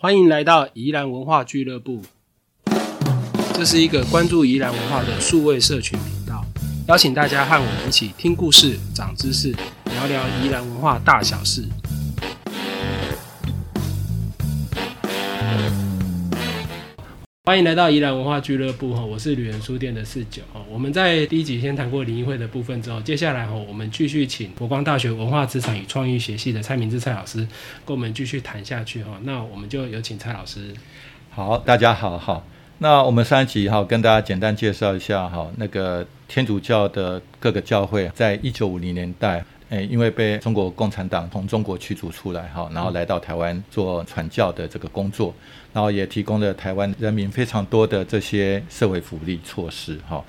欢迎来到宜兰文化俱乐部，这是一个关注宜兰文化的数位社群频道，邀请大家和我们一起听故事、长知识，聊聊宜兰文化大小事。欢迎来到宜兰文化俱乐部哈，我是旅人书店的四九哈。我们在第一集先谈过林议会的部分之后，接下来哈，我们继续请国光大学文化资产与创意学系的蔡明志蔡老师跟我们继续谈下去哈。那我们就有请蔡老师。好，大家好好。那我们上一集哈，跟大家简单介绍一下哈，那个天主教的各个教会，在一九五零年代。诶，因为被中国共产党从中国驱逐出来哈，然后来到台湾做传教的这个工作，然后也提供了台湾人民非常多的这些社会福利措施哈。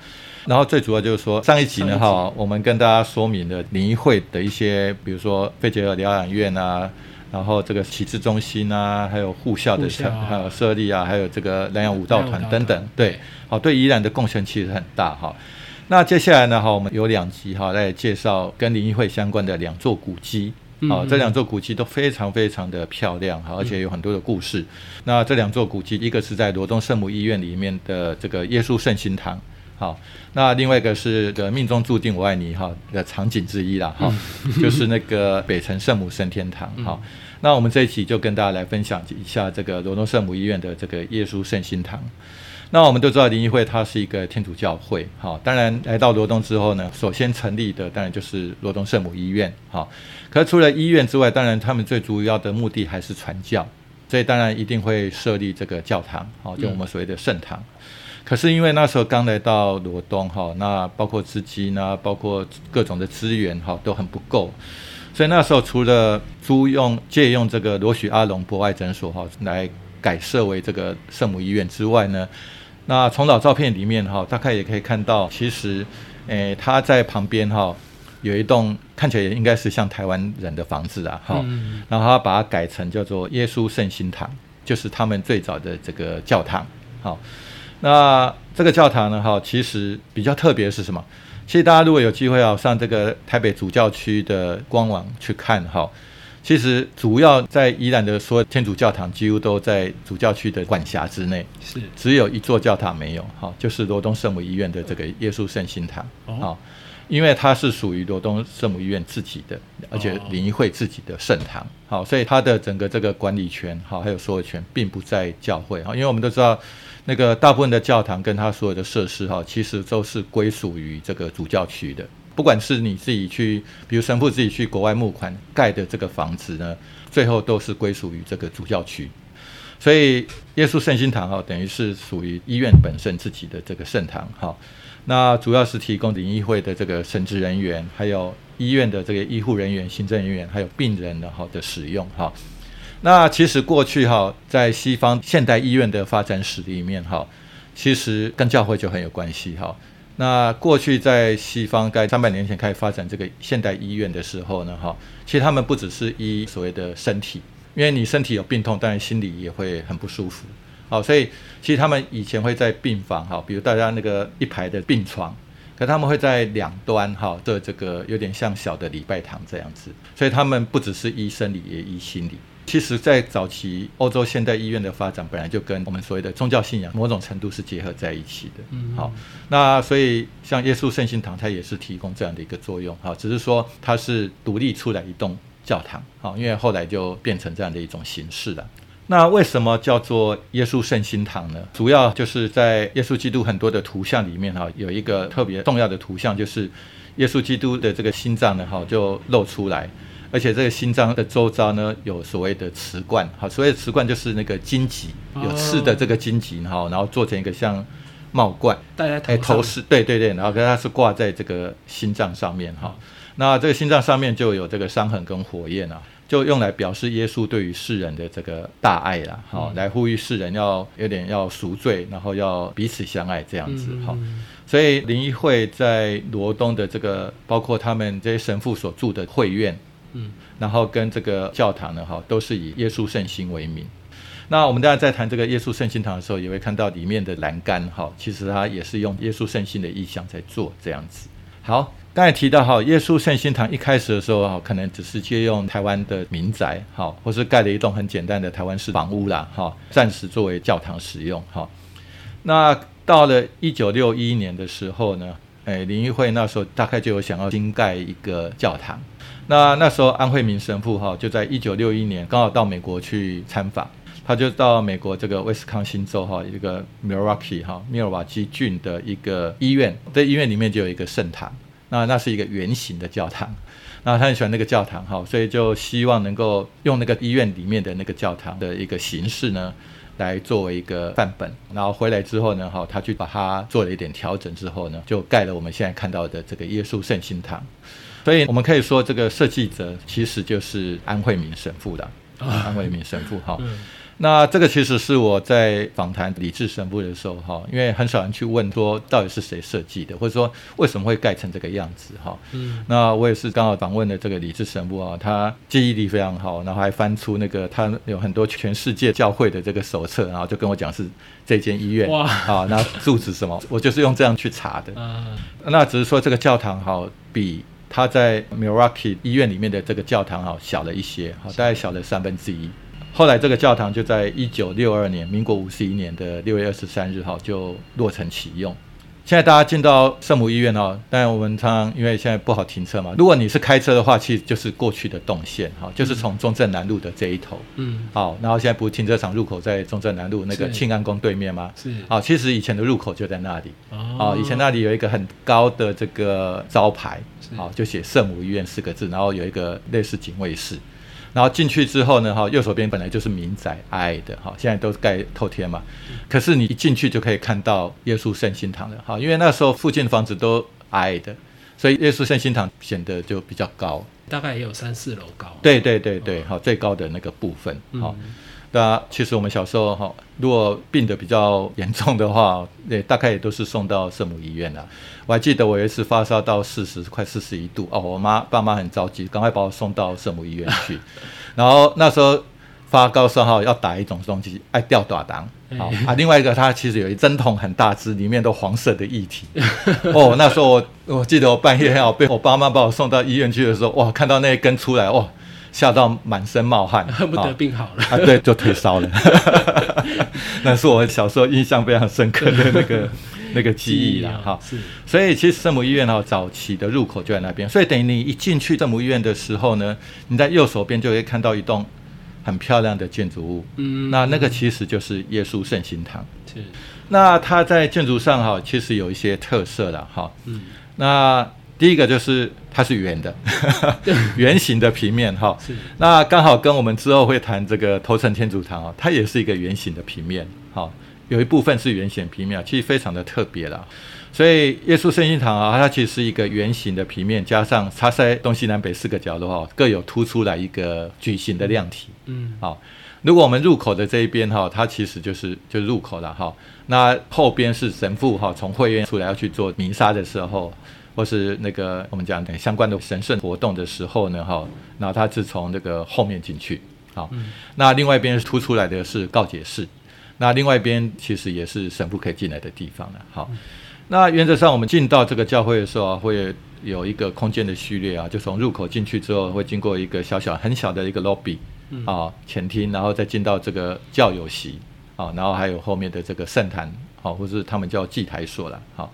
然后最主要就是说，上一集呢哈，我们跟大家说明了联谊会的一些，比如说费杰尔疗养院啊，然后这个启智中心啊，还有护校的还有设立啊，还有这个南洋舞蹈团等等，对，好，对宜兰的贡献其实很大哈。那接下来呢？哈，我们有两集哈来介绍跟林议会相关的两座古迹。好，这两座古迹都非常非常的漂亮哈，而且有很多的故事。那这两座古迹，一个是在罗东圣母医院里面的这个耶稣圣心堂。好，那另外一个是的命中注定我爱你哈的场景之一啦哈，就是那个北城圣母升天堂。好，那我们这一期就跟大家来分享一下这个罗东圣母医院的这个耶稣圣心堂。那我们都知道灵异会它是一个天主教会，哈，当然来到罗东之后呢，首先成立的当然就是罗东圣母医院，哈。可除了医院之外，当然他们最主要的目的还是传教，所以当然一定会设立这个教堂，好，就我们所谓的圣堂。可是因为那时候刚来到罗东，哈，那包括资金啊，包括各种的资源，哈，都很不够，所以那时候除了租用借用这个罗许阿龙博爱诊所，哈，来改设为这个圣母医院之外呢。那从老照片里面哈，大概也可以看到，其实，诶，他在旁边哈，有一栋看起来也应该是像台湾人的房子啊，哈，然后他把它改成叫做耶稣圣心堂，就是他们最早的这个教堂。好，那这个教堂呢，哈，其实比较特别是什么？其实大家如果有机会啊，上这个台北主教区的官网去看哈。其实主要在宜兰的所有天主教堂几乎都在主教区的管辖之内，是。只有一座教堂没有，哈，就是罗东圣母医院的这个耶稣圣心堂，哦，因为它是属于罗东圣母医院自己的，而且灵医会自己的圣堂，好，所以它的整个这个管理权，好，还有所有权并不在教会，哈，因为我们都知道那个大部分的教堂跟它所有的设施，哈，其实都是归属于这个主教区的。不管是你自己去，比如神父自己去国外募款盖的这个房子呢，最后都是归属于这个主教区。所以耶稣圣心堂哈，等于是属于医院本身自己的这个圣堂哈。那主要是提供灵医会的这个神职人员，还有医院的这个医护人员、行政人员，还有病人的哈的使用哈。那其实过去哈，在西方现代医院的发展史里面哈，其实跟教会就很有关系哈。那过去在西方在三百年前开始发展这个现代医院的时候呢，哈，其实他们不只是医所谓的身体，因为你身体有病痛，当然心里也会很不舒服，好，所以其实他们以前会在病房，哈，比如大家那个一排的病床，可他们会在两端，哈的这个有点像小的礼拜堂这样子，所以他们不只是医生理，也医心理。其实，在早期欧洲现代医院的发展，本来就跟我们所谓的宗教信仰某种程度是结合在一起的。嗯，好，那所以像耶稣圣心堂，它也是提供这样的一个作用。好，只是说它是独立出来一栋教堂。好，因为后来就变成这样的一种形式了。那为什么叫做耶稣圣心堂呢？主要就是在耶稣基督很多的图像里面，哈，有一个特别重要的图像，就是耶稣基督的这个心脏呢，哈，就露出来。而且这个心脏的周遭呢，有所谓的瓷冠，好，所谓的瓷冠就是那个荆棘，有刺的这个荆棘，哈，然后做成一个像帽冠，戴在头饰，对对对，然后它是挂在这个心脏上面，哈，那这个心脏上面就有这个伤痕跟火焰啊，就用来表示耶稣对于世人的这个大爱啦，好，来呼吁世人要有点要赎罪，然后要彼此相爱这样子，哈，所以灵医会在罗东的这个，包括他们这些神父所住的会院。嗯，然后跟这个教堂呢，哈，都是以耶稣圣心为名。那我们大家在谈这个耶稣圣心堂的时候，也会看到里面的栏杆，哈，其实它也是用耶稣圣心的意象在做这样子。好，刚才提到哈，耶稣圣心堂一开始的时候哈，可能只是借用台湾的民宅，哈，或是盖了一栋很简单的台湾式房屋啦，哈，暂时作为教堂使用，哈。那到了一九六一年的时候呢，哎，林义会那时候大概就有想要新盖一个教堂。那那时候安惠民神父哈，就在一九六一年刚好到美国去参访，他就到美国这个威斯康星州哈一个 Milwaukee 哈密尔瓦基郡的一个医院，在医院里面就有一个圣堂。那那是一个圆形的教堂，那他很喜欢那个教堂哈，所以就希望能够用那个医院里面的那个教堂的一个形式呢，来作为一个范本。然后回来之后呢，哈，他去把它做了一点调整之后呢，就盖了我们现在看到的这个耶稣圣心堂。所以我们可以说，这个设计者其实就是安惠民神父的，安惠民神父哈。那这个其实是我在访谈李智神父的时候，哈，因为很少人去问说到底是谁设计的，或者说为什么会盖成这个样子，哈。嗯。那我也是刚好访问了这个李智神父啊，他记忆力非常好，然后还翻出那个他有很多全世界教会的这个手册，然后就跟我讲是这间医院哇，啊，那住址什么，我就是用这样去查的。嗯。那只是说这个教堂好，比他在 Miracle 医院里面的这个教堂哈小了一些，好，大概小了三分之一。后来这个教堂就在一九六二年，民国五十一年的六月二十三日，哈，就落成启用。现在大家进到圣母医院哦，当然我们常常因为现在不好停车嘛，如果你是开车的话，其实就是过去的动线，哈，就是从中正南路的这一头，嗯，好，然后现在不是停车场入口在中正南路那个庆安宫对面吗？是，好，其实以前的入口就在那里，哦，以前那里有一个很高的这个招牌，好，就写圣母医院四个字，然后有一个类似警卫室。然后进去之后呢，哈，右手边本来就是民宅，矮的，哈，现在都是盖透天嘛。可是你一进去就可以看到耶稣圣心堂了，哈，因为那时候附近的房子都矮的，所以耶稣圣心堂显得就比较高，大概也有三四楼高。对对对对，好，最高的那个部分，好。那其实我们小时候哈，如果病得比较严重的话，也大概也都是送到圣母医院了。我还记得我有一次发烧到四十快四十一度哦，我妈爸妈很着急，赶快把我送到圣母医院去。然后那时候发高烧哈，要打一种东西，爱吊打糖。好啊，另外一个它其实有一针筒很大只，里面都黄色的液体。哦，那时候我我记得我半夜要被我爸妈把我送到医院去的时候，哇，看到那一根出来，哇！吓到满身冒汗，恨 不得病好了啊！对，就退烧了。那是我小时候印象非常深刻的那个那个记忆了哈。是，所以其实圣母医院哈早期的入口就在那边，所以等于你一进去圣母医院的时候呢，你在右手边就会看到一栋很漂亮的建筑物。嗯，那那个其实就是耶稣圣心堂。是，那它在建筑上哈其实有一些特色了哈。嗯，那。第一个就是它是圆的，圆形的平面哈。那刚好跟我们之后会谈这个头城天主堂哦，它也是一个圆形的平面，哈，有一部分是圆形平面，其实非常的特别了。所以耶稣圣心堂啊，它其实是一个圆形的平面，加上它在东西南北四个角的话，各有突出来一个矩形的量体。嗯。好，如果我们入口的这一边哈，它其实就是就入口了哈。那后边是神父哈，从会院出来要去做弥撒的时候。或是那个我们讲的相关的神圣活动的时候呢，哈，那他是从那个后面进去，好，那另外一边凸出来的是告解室，那另外一边其实也是神父可以进来的地方了，好，那原则上我们进到这个教会的时候，会有一个空间的序列啊，就从入口进去之后，会经过一个小小很小的一个 lobby 啊前厅，然后再进到这个教友席啊，然后还有后面的这个圣坛，好，或是他们叫祭台所了，好。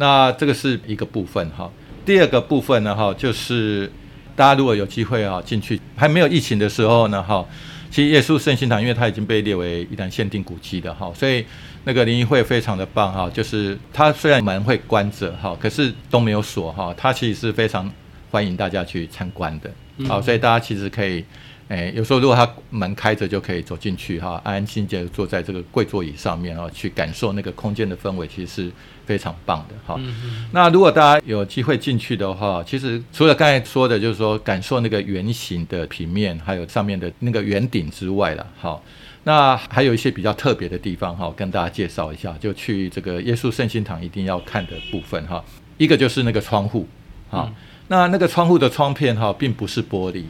那这个是一个部分哈，第二个部分呢哈，就是大家如果有机会啊进去，还没有疫情的时候呢哈，其实耶稣圣心堂因为它已经被列为一旦限定古迹的哈，所以那个灵异会非常的棒哈，就是它虽然门会关着哈，可是都没有锁哈，它其实是非常欢迎大家去参观的，好，所以大家其实可以。哎，有时候如果他门开着，就可以走进去哈，安安心静坐在这个贵座椅上面啊，去感受那个空间的氛围，其实是非常棒的哈。那如果大家有机会进去的话，其实除了刚才说的，就是说感受那个圆形的平面，还有上面的那个圆顶之外了，好，那还有一些比较特别的地方哈，跟大家介绍一下，就去这个耶稣圣心堂一定要看的部分哈。一个就是那个窗户，好，那那个窗户的窗片哈，并不是玻璃。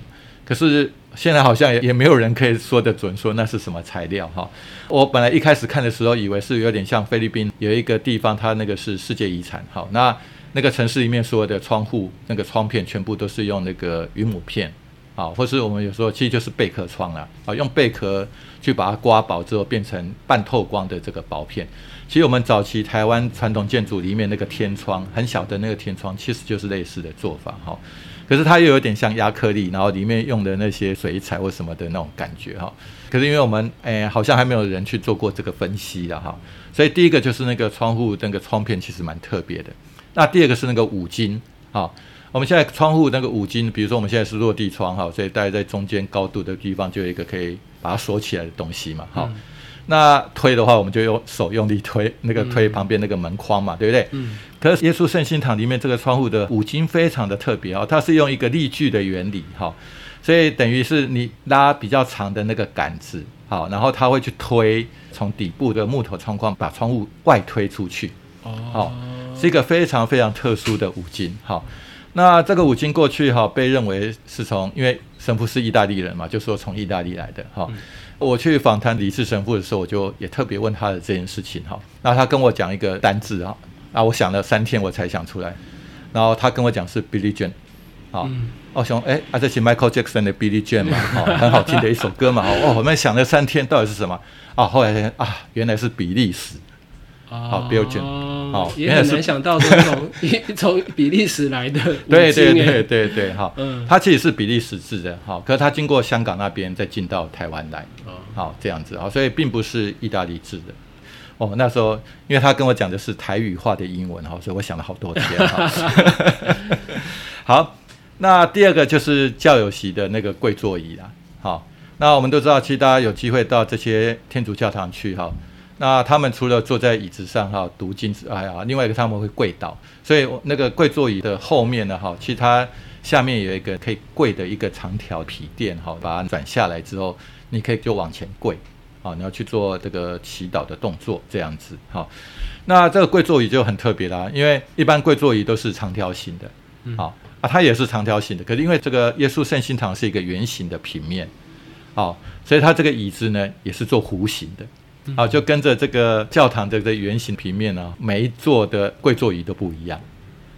可是现在好像也也没有人可以说得准，说那是什么材料哈。我本来一开始看的时候，以为是有点像菲律宾有一个地方，它那个是世界遗产。好，那那个城市里面所有的窗户那个窗片全部都是用那个云母片。啊，或是我们有时候其实就是贝壳窗啊，啊，用贝壳去把它刮薄之后变成半透光的这个薄片。其实我们早期台湾传统建筑里面那个天窗很小的那个天窗，其实就是类似的做法哈。可是它又有点像亚克力，然后里面用的那些水彩或什么的那种感觉哈。可是因为我们诶好像还没有人去做过这个分析的哈，所以第一个就是那个窗户那个窗片其实蛮特别的。那第二个是那个五金啊。我们现在窗户那个五金，比如说我们现在是落地窗哈，所以大家在中间高度的地方就有一个可以把它锁起来的东西嘛，哈，那推的话我们就用手用力推那个推旁边那个门框嘛，对不对？嗯。可是耶稣圣心堂里面这个窗户的五金非常的特别哦，它是用一个力矩的原理哈，所以等于是你拉比较长的那个杆子，好，然后它会去推从底部的木头窗框把窗户外推出去，哦，好，是一个非常非常特殊的五金，好。那这个五金过去哈，被认为是从，因为神父是意大利人嘛，就说从意大利来的哈。我去访谈李氏神父的时候，我就也特别问他的这件事情哈。那他跟我讲一个单字啊，啊，我想了三天我才想出来。然后他跟我讲是 Billy Jean，啊，我想哎，啊这是 Michael Jackson 的 Billy Jean 嘛，哈，很好听的一首歌嘛，哦，我们想了三天到底是什么？啊，后来啊，原来是比利时。好标准，好，也很难想到从 从比利时来的，对对对对对，哈，嗯，它其实是比利时制的，哈，可是它经过香港那边再进到台湾来，好这样子，好，所以并不是意大利制的，哦，那时候因为他跟我讲的是台语化的英文，哈，所以我想了好多天，哈，好，那第二个就是教友席的那个跪座椅啦，好，那我们都知道，其实大家有机会到这些天主教堂去，哈。那他们除了坐在椅子上哈读经之外啊，另外一个他们会跪倒，所以那个跪座椅的后面呢哈，其实它下面有一个可以跪的一个长条皮垫哈，把它转下来之后，你可以就往前跪，啊，你要去做这个祈祷的动作这样子哈。那这个跪座椅就很特别啦，因为一般跪座椅都是长条形的，好啊，它也是长条形的，可是因为这个耶稣圣心堂是一个圆形的平面，好，所以它这个椅子呢也是做弧形的。好，就跟着这个教堂的这圆形平面呢，每一座的跪坐椅都不一样。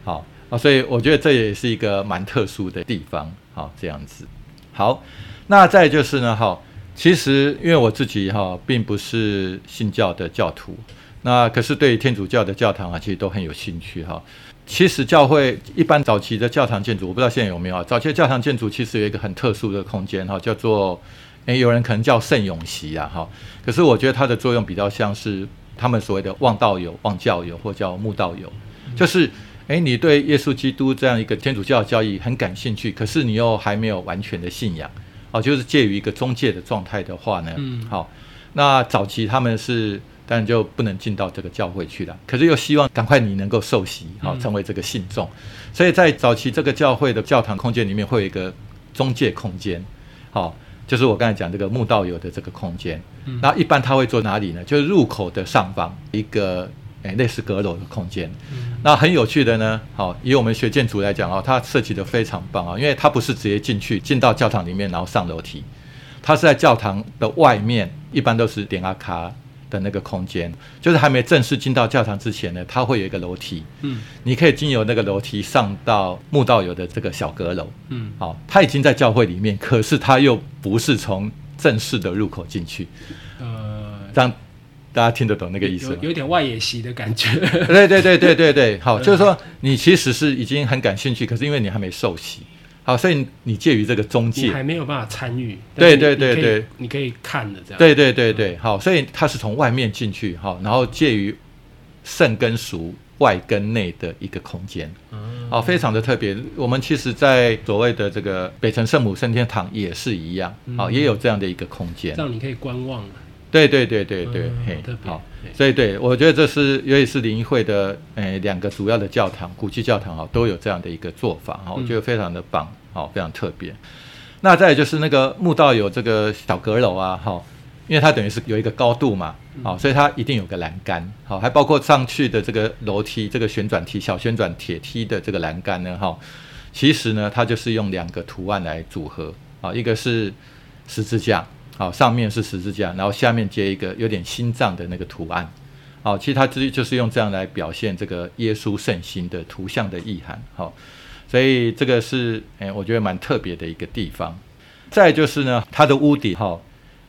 好啊，所以我觉得这也是一个蛮特殊的地方。好，这样子。好，那再就是呢，哈，其实因为我自己哈并不是信教的教徒，那可是对天主教的教堂啊，其实都很有兴趣哈。其实教会一般早期的教堂建筑，我不知道现在有没有啊。早期的教堂建筑其实有一个很特殊的空间哈，叫做。诶，有人可能叫圣永席啊，哈，可是我觉得它的作用比较像是他们所谓的望道友、望教友，或叫慕道友，就是诶，你对耶稣基督这样一个天主教教义很感兴趣，可是你又还没有完全的信仰，哦，就是介于一个中介的状态的话呢，嗯，好，那早期他们是当然就不能进到这个教会去了，可是又希望赶快你能够受洗，好，成为这个信众，所以在早期这个教会的教堂空间里面会有一个中介空间，好。就是我刚才讲这个墓道友的这个空间，那一般他会坐哪里呢？就是入口的上方一个诶类似阁楼的空间。那很有趣的呢，好，以我们学建筑来讲哦，它设计的非常棒啊，因为它不是直接进去进到教堂里面然后上楼梯，它是在教堂的外面，一般都是点阿卡。的那个空间，就是还没正式进到教堂之前呢，它会有一个楼梯，嗯，你可以经由那个楼梯上到墓道友的这个小阁楼，嗯，好，他已经在教会里面，可是他又不是从正式的入口进去，呃，让大家听得懂那个意思，有点外野席的感觉，对对对对对对，好，就是说你其实是已经很感兴趣，可是因为你还没受洗。好，所以你介于这个中介，还没有办法参与。对对对对，你可以看的这样。对对对对，好，所以它是从外面进去，好，然后介于圣跟俗外跟内的一个空间，好，非常的特别。我们其实，在所谓的这个北城圣母升天堂也是一样，好，也有这样的一个空间，让你可以观望。对对对对对，嘿，好，所以对我觉得这是尤其是灵会的，诶，两个主要的教堂，古迹教堂哈，都有这样的一个做法哈，我觉得非常的棒，好，非常特别。那再就是那个墓道有这个小阁楼啊，哈，因为它等于是有一个高度嘛，好，所以它一定有个栏杆，好，还包括上去的这个楼梯，这个旋转梯、小旋转铁梯的这个栏杆呢，哈，其实呢，它就是用两个图案来组合，啊，一个是十字架。好，上面是十字架，然后下面接一个有点心脏的那个图案，好，其实它就是就是用这样来表现这个耶稣圣心的图像的意涵，好，所以这个是诶，我觉得蛮特别的一个地方。再就是呢，它的屋顶，哈，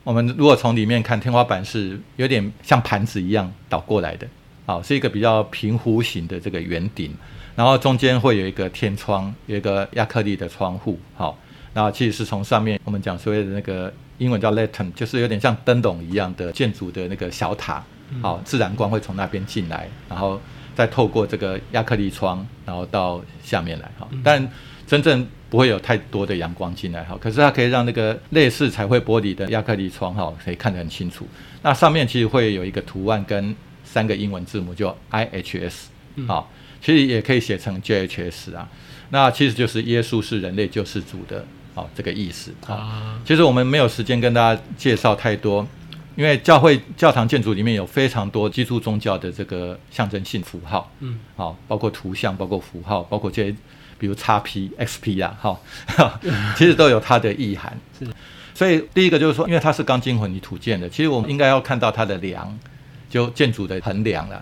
我们如果从里面看，天花板是有点像盘子一样倒过来的，好，是一个比较平弧形的这个圆顶，然后中间会有一个天窗，有一个亚克力的窗户，好，然后其实是从上面我们讲所谓的那个英文叫 lantern，就是有点像灯笼一样的建筑的那个小塔。好，自然光会从那边进来，然后再透过这个亚克力窗，然后到下面来。哈，但真正不会有太多的阳光进来。哈，可是它可以让那个类似彩绘玻璃的亚克力窗，哈，可以看得很清楚。那上面其实会有一个图案跟三个英文字母，就 I H S。好，其实也可以写成 J H S 啊。那其实就是耶稣是人类救世主的，好这个意思。啊，其实我们没有时间跟大家介绍太多。因为教会教堂建筑里面有非常多基督宗教的这个象征性符号，嗯，好，包括图像，包括符号，包括这些，比如叉 P、XP 啊，哈，其实都有它的意涵。是，所以第一个就是说，因为它是钢筋混凝土建的，其实我们应该要看到它的梁，就建筑的横梁了。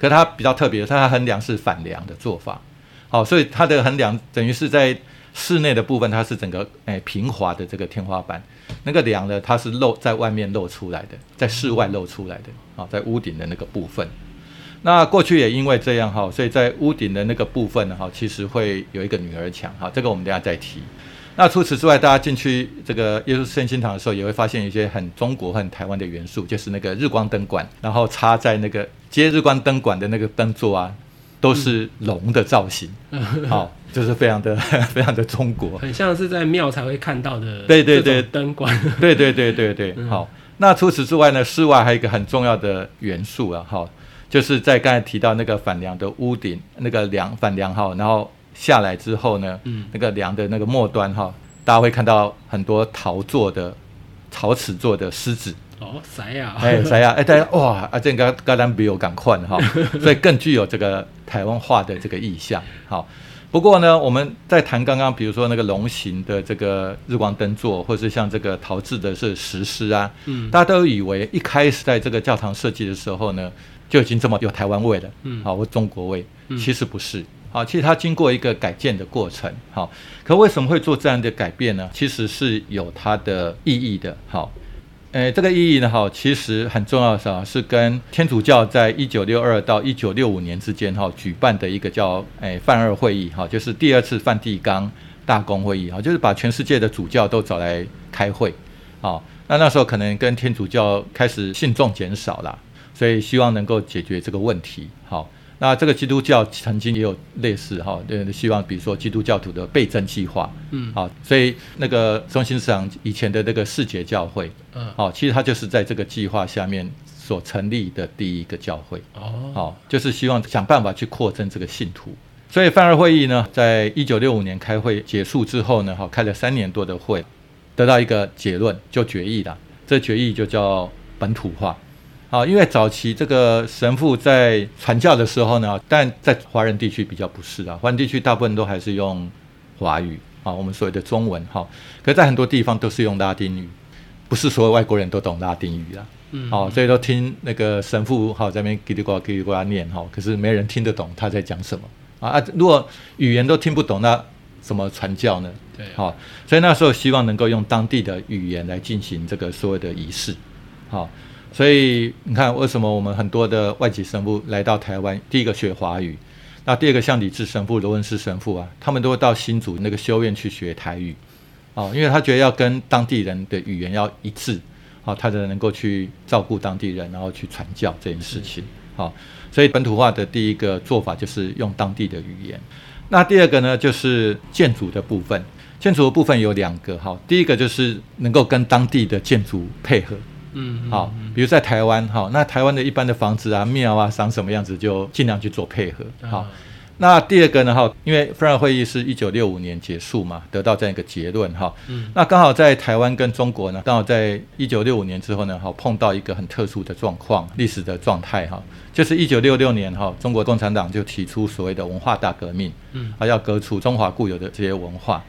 可它比较特别，它横梁是反梁的做法，好，所以它的横梁等于是在。室内的部分，它是整个诶平滑的这个天花板，那个梁呢，它是露在外面露出来的，在室外露出来的啊，在屋顶的那个部分。那过去也因为这样哈，所以在屋顶的那个部分呢哈，其实会有一个女儿墙哈，这个我们等下再提。那除此之外，大家进去这个耶稣圣心堂的时候，也会发现一些很中国、很台湾的元素，就是那个日光灯管，然后插在那个接日光灯管的那个灯座啊。都是龙的造型，好，就是非常的 非常的中国，很像是在庙才会看到的。对对对，灯管。对对对对对，好。那除此之外呢，室外还有一个很重要的元素啊，哈，就是在刚才提到那个反梁的屋顶，那个梁反梁哈，然后下来之后呢，嗯，那个梁的那个末端哈，大家会看到很多陶做的、陶瓷做的狮子。哦，谁呀？哎，谁呀？哎，大家哇，啊，这个高丹比我赶快哈，所以更具有这个台湾化的这个意象。好，不过呢，我们在谈刚刚，比如说那个龙形的这个日光灯座，或是像这个陶制的是石狮啊，嗯，大家都以为一开始在这个教堂设计的时候呢，就已经这么有台湾味了，嗯，好，或中国味，其实不是，好，其实它经过一个改建的过程，好，可为什么会做这样的改变呢？其实是有它的意义的，好。诶，这个意义呢，哈，其实很重要的是是跟天主教在一九六二到一九六五年之间，哈，举办的一个叫诶梵二会议，哈，就是第二次梵蒂冈大公会议，哈，就是把全世界的主教都找来开会，啊，那那时候可能跟天主教开始信众减少了，所以希望能够解决这个问题，好。那这个基督教曾经也有类似哈，呃，希望比如说基督教徒的倍增计划，嗯，好，所以那个中心市场以前的那个世界教会，嗯，好，其实它就是在这个计划下面所成立的第一个教会，哦，好，就是希望想办法去扩增这个信徒。所以范二会议呢，在一九六五年开会结束之后呢，哈，开了三年多的会，得到一个结论，就决议了，这决议就叫本土化。啊，因为早期这个神父在传教的时候呢，但在华人地区比较不是啊，华人地区大部分都还是用华语啊，我们所谓的中文哈，可在很多地方都是用拉丁语，不是所有外国人都懂拉丁语啊，嗯，好，所以都听那个神父好在那边叽里呱叽里呱啦念哈，可是没人听得懂他在讲什么啊啊，如果语言都听不懂，那怎么传教呢？对，好，所以那时候希望能够用当地的语言来进行这个所有的仪式，好。所以你看，为什么我们很多的外籍神父来到台湾？第一个学华语，那第二个像李智神父、罗文斯神父啊，他们都会到新竹那个修院去学台语，哦，因为他觉得要跟当地人的语言要一致，好，他才能够去照顾当地人，然后去传教这件事情，好，所以本土化的第一个做法就是用当地的语言。那第二个呢，就是建筑的部分，建筑的部分有两个，哈，第一个就是能够跟当地的建筑配合。嗯，好，比如在台湾，好，那台湾的一般的房子啊、庙啊，长什么样子，就尽量去做配合。好，那第二个呢，哈，因为弗尔会议是一九六五年结束嘛，得到这样一个结论，哈，嗯，那刚好在台湾跟中国呢，刚好在一九六五年之后呢，好碰到一个很特殊的状况，历史的状态，哈，就是一九六六年，哈，中国共产党就提出所谓的文化大革命，嗯，啊，要革除中华固有的这些文化。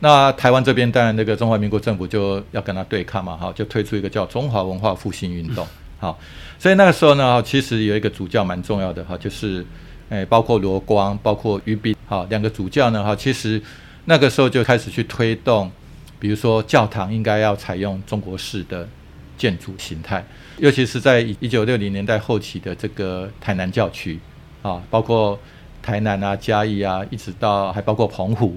那台湾这边当然那个中华民国政府就要跟他对抗嘛，哈，就推出一个叫中华文化复兴运动，好，所以那个时候呢，其实有一个主教蛮重要的哈，就是诶，包括罗光，包括于斌，好，两个主教呢哈，其实那个时候就开始去推动，比如说教堂应该要采用中国式的建筑形态，尤其是在一九六零年代后期的这个台南教区啊，包括台南啊、嘉义啊，一直到还包括澎湖，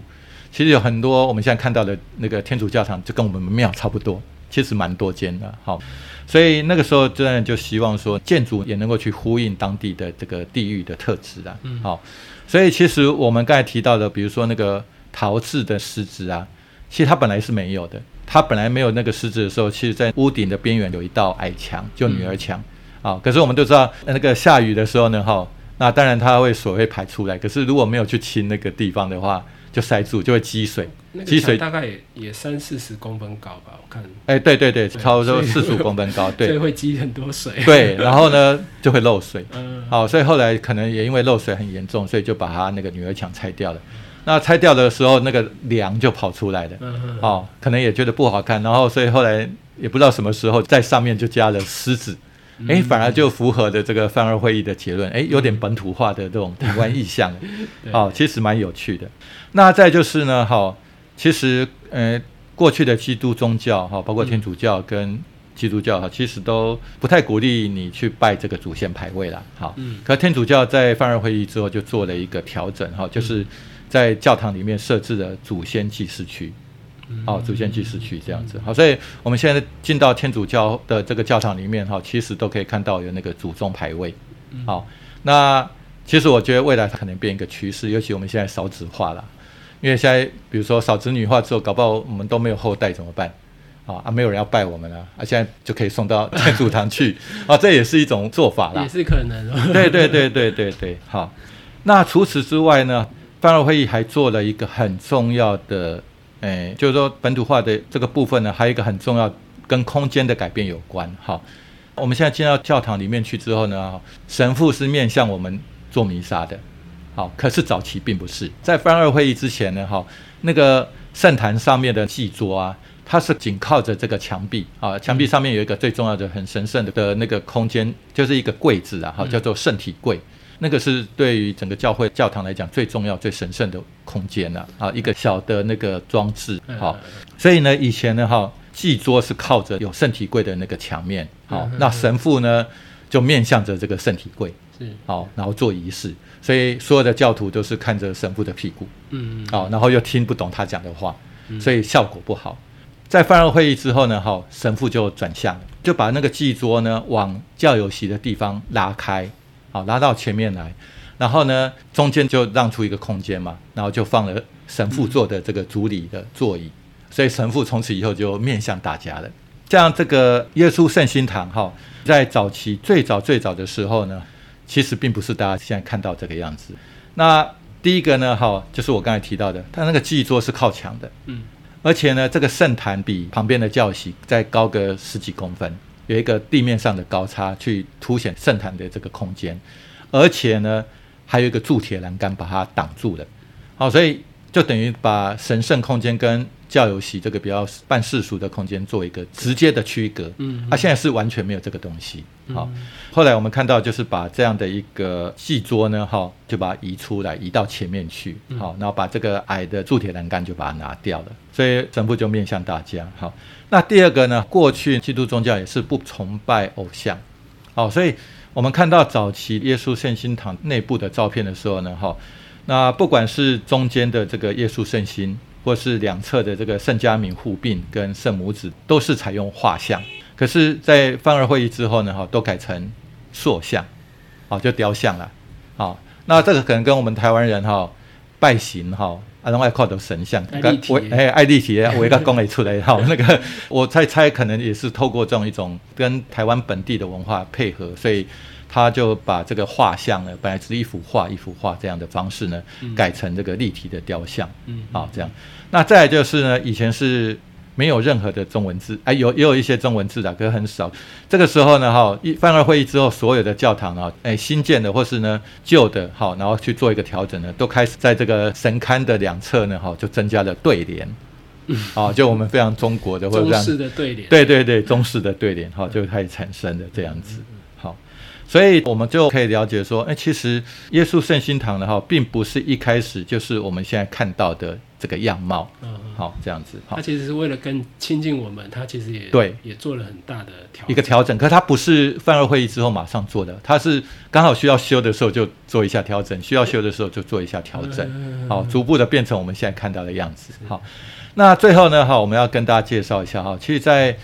其实有很多我们现在看到的那个天主教堂，就跟我们庙差不多。其实蛮多间的，好，所以那个时候真的就希望说建筑也能够去呼应当地的这个地域的特质啊，好，所以其实我们刚才提到的，比如说那个陶制的狮子啊，其实它本来是没有的，它本来没有那个狮子的时候，其实在屋顶的边缘有一道矮墙，就女儿墙，啊，可是我们都知道那个下雨的时候呢，哈，那当然它会水会排出来，可是如果没有去清那个地方的话。就塞住，就会积水，积水大概也也三四十公分高吧，我看。哎，对对对，差不多四十五公分高，对。所以会积很多水。对，然后呢就会漏水。嗯。好，所以后来可能也因为漏水很严重，所以就把它那个女儿墙拆掉了。那拆掉的时候，那个梁就跑出来了。嗯嗯。哦，可能也觉得不好看，然后所以后来也不知道什么时候在上面就加了狮子。哎，反而就符合的这个泛二会议的结论，哎，有点本土化的这种台湾意象，哦，其实蛮有趣的。那再就是呢，哈，其实呃，过去的基督宗教哈，包括天主教跟基督教哈，其实都不太鼓励你去拜这个祖先牌位了，好，可天主教在泛二会议之后就做了一个调整哈，就是在教堂里面设置了祖先祭祀区。好，祖先祭祀区这样子。好，所以我们现在进到天主教的这个教堂里面，哈，其实都可以看到有那个祖宗牌位。好，那其实我觉得未来它可能变一个趋势，尤其我们现在少子化了，因为现在比如说少子女化之后，搞不好我们都没有后代怎么办？啊啊，没有人要拜我们了，啊，现在就可以送到 天主堂去，啊，这也是一种做法啦，也是可能。对对对对对对，好。那除此之外呢，办二会议还做了一个很重要的。哎，就是说本土化的这个部分呢，还有一个很重要，跟空间的改变有关。哈，我们现在进到教堂里面去之后呢，神父是面向我们做弥撒的。好，可是早期并不是在翻二会议之前呢，哈，那个圣坛上面的祭桌啊，它是紧靠着这个墙壁啊，墙壁上面有一个最重要的、很神圣的的那个空间，就是一个柜子啊，哈，叫做圣体柜。那个是对于整个教会教堂来讲最重要、最神圣的空间了啊！一个小的那个装置，好，所以呢，以前呢，哈，祭桌是靠着有圣体柜的那个墙面，好，那神父呢就面向着这个圣体柜，是好，然后做仪式，所以所有的教徒都是看着神父的屁股，嗯，好，然后又听不懂他讲的话，所以效果不好。在泛二会议之后呢，哈，神父就转向，就把那个祭桌呢往教友席的地方拉开。好，拉到前面来，然后呢，中间就让出一个空间嘛，然后就放了神父坐的这个主礼的座椅，所以神父从此以后就面向大家了。像这个耶稣圣心堂哈，在早期最早最早的时候呢，其实并不是大家现在看到这个样子。那第一个呢，哈，就是我刚才提到的，它那个祭桌是靠墙的，嗯，而且呢，这个圣坛比旁边的教席再高个十几公分。有一个地面上的高差去凸显圣坛的这个空间，而且呢，还有一个铸铁栏杆把它挡住了。好，所以就等于把神圣空间跟教友席这个比较半世俗的空间做一个直接的区隔。嗯，它现在是完全没有这个东西。好，后来我们看到就是把这样的一个祭桌呢，哈，就把它移出来，移到前面去。好，然后把这个矮的铸铁栏杆就把它拿掉了。所以神父就面向大家。好。那第二个呢？过去基督宗教也是不崇拜偶像，好，所以我们看到早期耶稣圣心堂内部的照片的时候呢，哈，那不管是中间的这个耶稣圣心，或是两侧的这个圣家明护病跟圣母子，都是采用画像。可是，在范二会议之后呢，哈，都改成塑像，好，就雕像了，好，那这个可能跟我们台湾人哈拜神哈。啊，另外靠到神像，我哎，爱立体，我一个讲会出来，吼，那个 我猜猜，可能也是透过这样一种跟台湾本地的文化配合，所以他就把这个画像呢，本来是一幅画一幅画这样的方式呢，改成这个立体的雕像，嗯，好，这样。那再来就是呢，以前是。没有任何的中文字，哎，有也有一些中文字的，可是很少。这个时候呢，哈，一泛二会议之后，所有的教堂啊，哎，新建的或是呢旧的，好，然后去做一个调整呢，都开始在这个神龛的两侧呢，哈，就增加了对联，啊，就我们非常中国的或者这样中式的对联，对对对，中式的对联哈，就开始产生的这样子。好，所以我们就可以了解说，哎，其实耶稣圣心堂的哈，并不是一开始就是我们现在看到的这个样貌。嗯，好，这样子。他，其实是为了更亲近我们，他其实也对也做了很大的调一个调整，可是它不是泛二会议之后马上做的，他是刚好需要修的时候就做一下调整，需要修的时候就做一下调整。嗯好，逐步的变成我们现在看到的样子。好，那最后呢，哈，我们要跟大家介绍一下哈，其实，在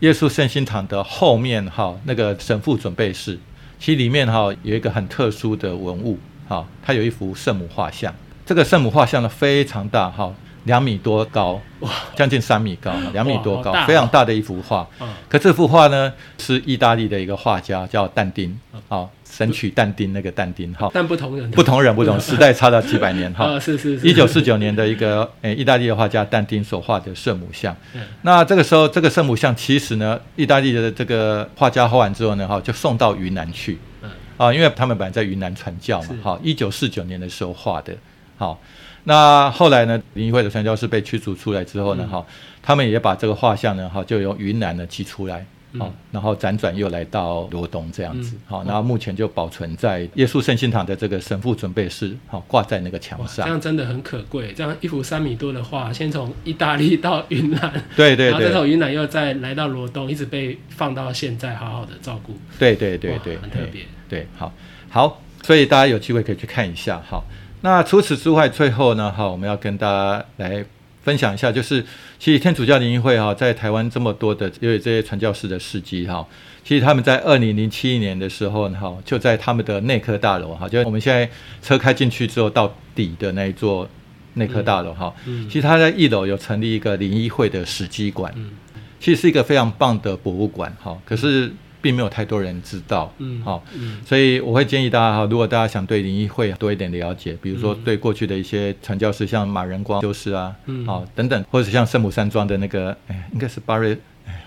耶稣圣心堂的后面哈，那个神父准备室，其实里面哈有一个很特殊的文物，哈，它有一幅圣母画像，这个圣母画像呢非常大哈。两米多高，哇，将近三米高，两米多高非常大的一幅画。嗯。可这幅画呢，是意大利的一个画家叫但丁，哦，神曲但丁那个但丁，哈、但不同人，不同人不同 时代差到几百年，哈、啊，是是是，一九四九年的一个诶，意大利的画家但丁所画的圣母像。嗯。那这个时候，这个圣母像其实呢，意大利的这个画家画完之后呢，哈，就送到云南去。嗯。啊，因为他们本来在云南传教嘛是，好，一九四九年的时候画的，好，那后来呢，灵医会的传教士被驱逐出来之后呢，嗯哈、他们也把这个画像呢，哈，就由云南呢寄出来。好、嗯然后辗转又来到罗东这样子，然后目前就保存在耶稣圣心堂的这个神父准备室，好、挂在那个墙上，这上。样真的很可贵。这样一幅三米多的画，先从意大利到云南，对对对，然后再从云南又再来到罗东，一直被放到现在，好好的照顾。对对对哇对，很特别。对，好，好，所以大家有机会可以去看一下。好，那除此之外，最后呢，哈，我们要跟大家来分享一下，就是其实天主教灵医会哈，在台湾这么多的因为这些传教士的事迹哈，其实他们在二零零七年的时候呢，哈，就在他们的内科大楼哈，就是我们现在车开进去之后到底的那一座内科大楼哈，嗯。其实他在一楼有成立一个灵医会的史迹馆，嗯。其实是一个非常棒的博物馆哈，可是并没有太多人知道，嗯好。嗯所以我会建议大家哈，如果大家想对灵异会多一点了解，比如说嗯对过去的一些传教士，像马仁光修士啊，嗯好、等等，或者像圣母山庄的那个，哎，应该是巴瑞。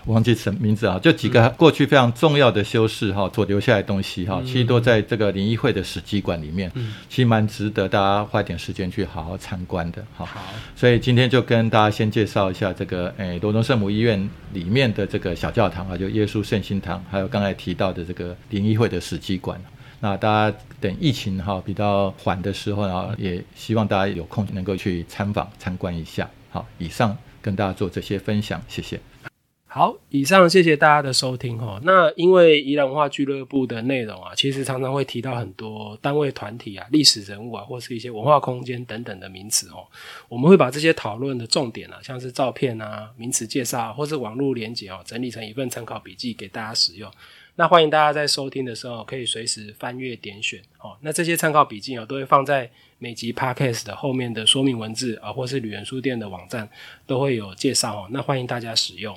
忘记什么名字啊，就几个过去非常重要的修士哈所留下来的东西哈，嗯其实都在这个灵异会的史基馆里面，嗯，其实蛮值得大家花点时间去好好参观的哈。好，所以今天就跟大家先介绍一下这个诶罗东圣母医院里面的这个小教堂啊，就耶稣圣心堂，还有刚才提到的这个灵医会的史基馆。那大家等疫情哈比较缓的时候呢，也希望大家有空能够去参访参观一下。好，以上跟大家做这些分享，谢谢。好，以上谢谢大家的收听哈。那因为宜兰文化俱乐部的内容啊，其实常常会提到很多单位、团体啊、历史人物啊，或是一些文化空间等等的名词哦。我们会把这些讨论的重点啊，像是照片啊、名词介绍啊或是网络连结哦，整理成一份参考笔记给大家使用。那欢迎大家在收听的时候可以随时翻阅点选哦。那这些参考笔记哦，都会放在每集 podcast 的后面的说明文字啊，或是旅人书店的网站都会有介绍哦。那欢迎大家使用。